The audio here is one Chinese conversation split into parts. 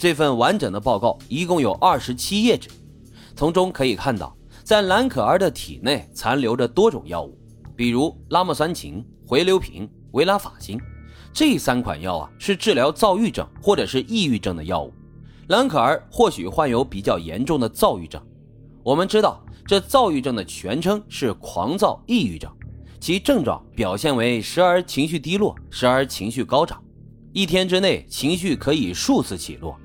这份完整的报告一共有二十七页纸，从中可以看到，在兰可儿的体内残留着多种药物，比如拉莫酸嗪、回硫平、维拉法辛。这三款药啊，是治疗躁郁症或者是抑郁症的药物。兰可儿或许患有比较严重的躁郁症。我们知道，这躁郁症的全称是狂躁抑郁症，其症状表现为时而情绪低落，时而情绪高涨，一天之内情绪可以数次起落。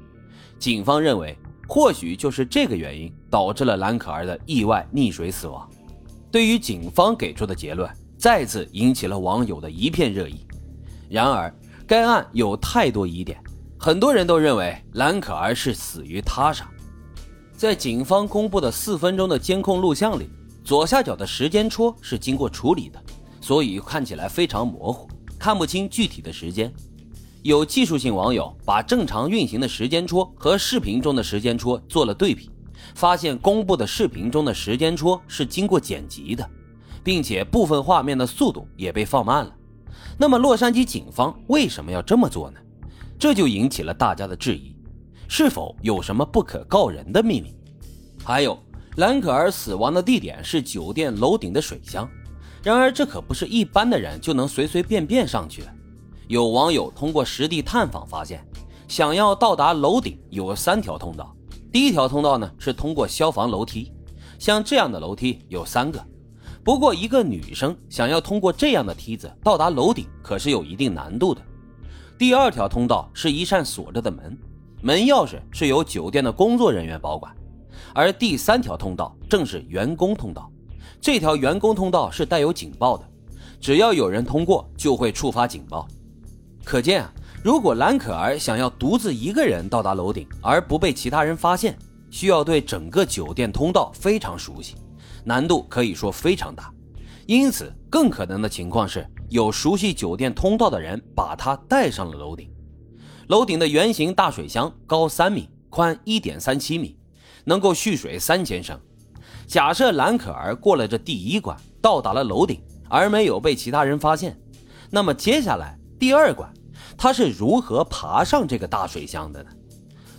警方认为，或许就是这个原因导致了兰可儿的意外溺水死亡。对于警方给出的结论，再次引起了网友的一片热议。然而，该案有太多疑点，很多人都认为兰可儿是死于他杀。在警方公布的四分钟的监控录像里，左下角的时间戳是经过处理的，所以看起来非常模糊，看不清具体的时间。有技术性网友把正常运行的时间戳和视频中的时间戳做了对比，发现公布的视频中的时间戳是经过剪辑的，并且部分画面的速度也被放慢了。那么，洛杉矶警方为什么要这么做呢？这就引起了大家的质疑：是否有什么不可告人的秘密？还有，兰可儿死亡的地点是酒店楼顶的水箱，然而这可不是一般的人就能随随便便上去的。有网友通过实地探访发现，想要到达楼顶有三条通道，第一条通道呢是通过消防楼梯，像这样的楼梯有三个。不过，一个女生想要通过这样的梯子到达楼顶，可是有一定难度的。第二条通道是一扇锁着的门，门钥匙是由酒店的工作人员保管。而第三条通道正是员工通道，这条员工通道是带有警报的，只要有人通过，就会触发警报。可见啊，如果蓝可儿想要独自一个人到达楼顶而不被其他人发现，需要对整个酒店通道非常熟悉。难度可以说非常大，因此更可能的情况是有熟悉酒店通道的人把他带上了楼顶。楼顶的圆形大水箱高三米，宽一点三七米，能够蓄水三千升。假设蓝可儿过了这第一关，到达了楼顶，而没有被其他人发现，那么接下来第二关，他是如何爬上这个大水箱的呢？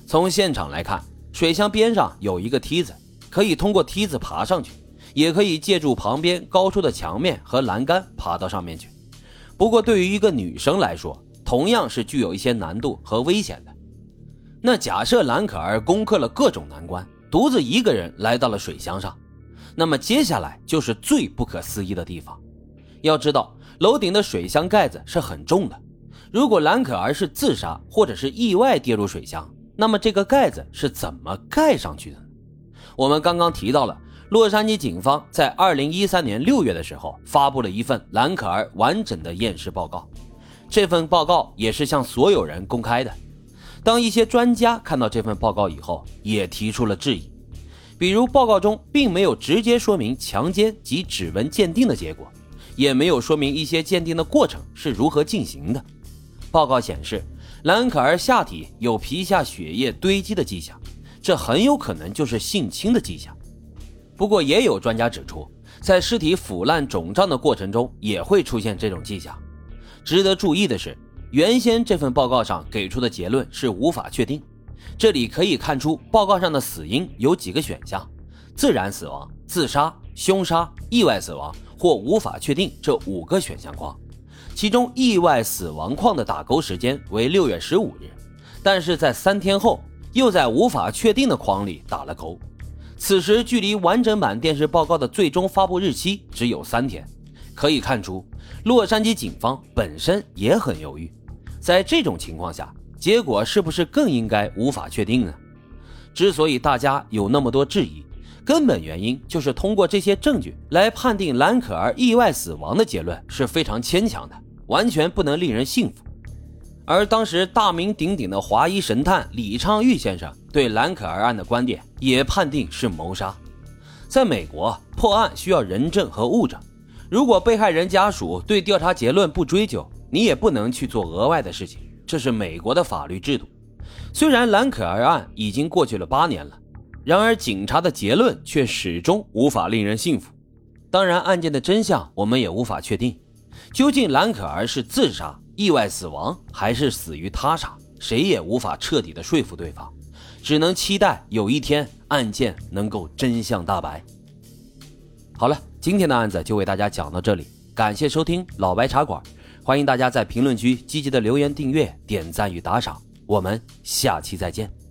从现场来看，水箱边上有一个梯子，可以通过梯子爬上去。也可以借助旁边高出的墙面和栏杆爬到上面去，不过对于一个女生来说，同样是具有一些难度和危险的。那假设兰可儿攻克了各种难关，独自一个人来到了水箱上，那么接下来就是最不可思议的地方。要知道，楼顶的水箱盖子是很重的，如果兰可儿是自杀或者是意外跌入水箱，那么这个盖子是怎么盖上去的？我们刚刚提到了。洛杉矶警方在二零一三年六月的时候发布了一份兰可儿完整的验尸报告，这份报告也是向所有人公开的。当一些专家看到这份报告以后，也提出了质疑，比如报告中并没有直接说明强奸及指纹鉴定的结果，也没有说明一些鉴定的过程是如何进行的。报告显示，兰可儿下体有皮下血液堆积的迹象，这很有可能就是性侵的迹象。不过，也有专家指出，在尸体腐烂肿胀的过程中也会出现这种迹象。值得注意的是，原先这份报告上给出的结论是无法确定。这里可以看出，报告上的死因有几个选项：自然死亡、自杀、凶杀、意外死亡或无法确定这五个选项框。其中，意外死亡框的打勾时间为六月十五日，但是在三天后又在无法确定的框里打了勾。此时距离完整版电视报告的最终发布日期只有三天，可以看出洛杉矶警方本身也很犹豫。在这种情况下，结果是不是更应该无法确定呢？之所以大家有那么多质疑，根本原因就是通过这些证据来判定兰可儿意外死亡的结论是非常牵强的，完全不能令人信服。而当时大名鼎鼎的华医神探李昌钰先生对兰可儿案的观点也判定是谋杀。在美国，破案需要人证和物证，如果被害人家属对调查结论不追究，你也不能去做额外的事情，这是美国的法律制度。虽然兰可儿案已经过去了八年了，然而警察的结论却始终无法令人信服。当然，案件的真相我们也无法确定，究竟兰可儿是自杀？意外死亡还是死于他杀，谁也无法彻底的说服对方，只能期待有一天案件能够真相大白。好了，今天的案子就为大家讲到这里，感谢收听老白茶馆，欢迎大家在评论区积极的留言、订阅、点赞与打赏，我们下期再见。